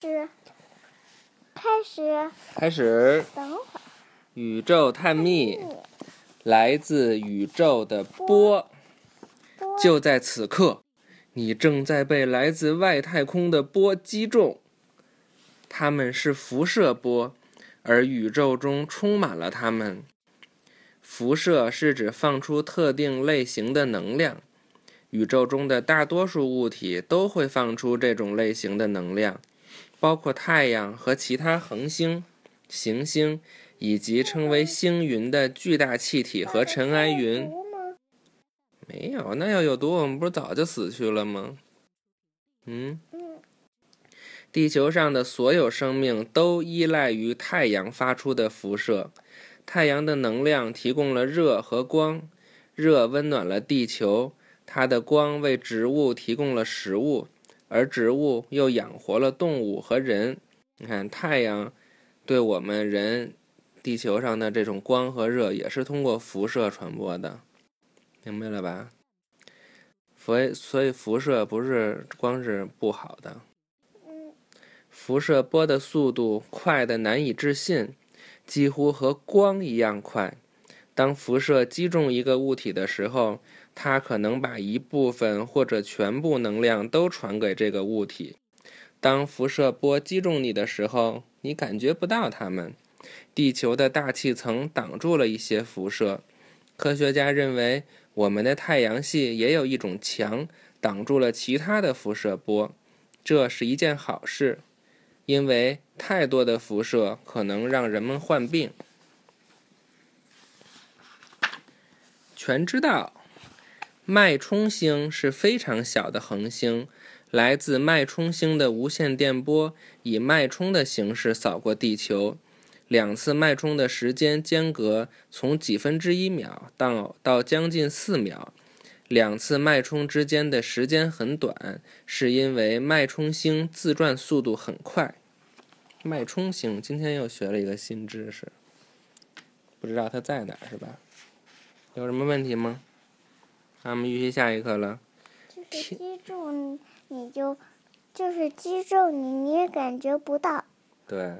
始，开始，开始，等会儿。宇宙探秘，来自宇宙的波。波就在此刻，你正在被来自外太空的波击中。它们是辐射波，而宇宙中充满了它们。辐射是指放出特定类型的能量，宇宙中的大多数物体都会放出这种类型的能量，包括太阳和其他恒星、行星，以及称为星云的巨大气体和尘埃云。没有，那要有毒，我们不是早就死去了吗？嗯，嗯，地球上的所有生命都依赖于太阳发出的辐射。太阳的能量提供了热和光，热温暖了地球，它的光为植物提供了食物，而植物又养活了动物和人。你看，太阳对我们人地球上的这种光和热，也是通过辐射传播的，明白了吧？所以，所以辐射不是光是不好的，辐射波的速度快得难以置信，几乎和光一样快。当辐射击中一个物体的时候，它可能把一部分或者全部能量都传给这个物体。当辐射波击中你的时候，你感觉不到它们。地球的大气层挡住了一些辐射。科学家认为，我们的太阳系也有一种墙挡住了其他的辐射波，这是一件好事。因为太多的辐射可能让人们患病。全知道，脉冲星是非常小的恒星，来自脉冲星的无线电波以脉冲的形式扫过地球，两次脉冲的时间间隔从几分之一秒到到将近四秒。两次脉冲之间的时间很短，是因为脉冲星自转速度很快。脉冲星，今天又学了一个新知识，不知道它在哪儿是吧？有什么问题吗？那我们预习下一课了。就是击中你，你就就是击中你，你也感觉不到。对。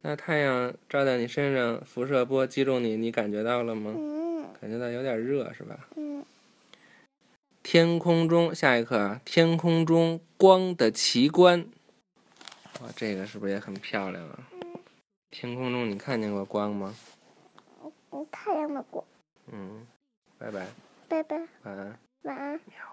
那太阳照在你身上，辐射波击中你，你感觉到了吗？嗯感觉到有点热是吧？嗯，天空中，下一课啊，天空中光的奇观。哇，这个是不是也很漂亮啊？天空中你看见过光吗？嗯太阳的光。嗯，拜拜，拜拜，晚安，晚安。喵。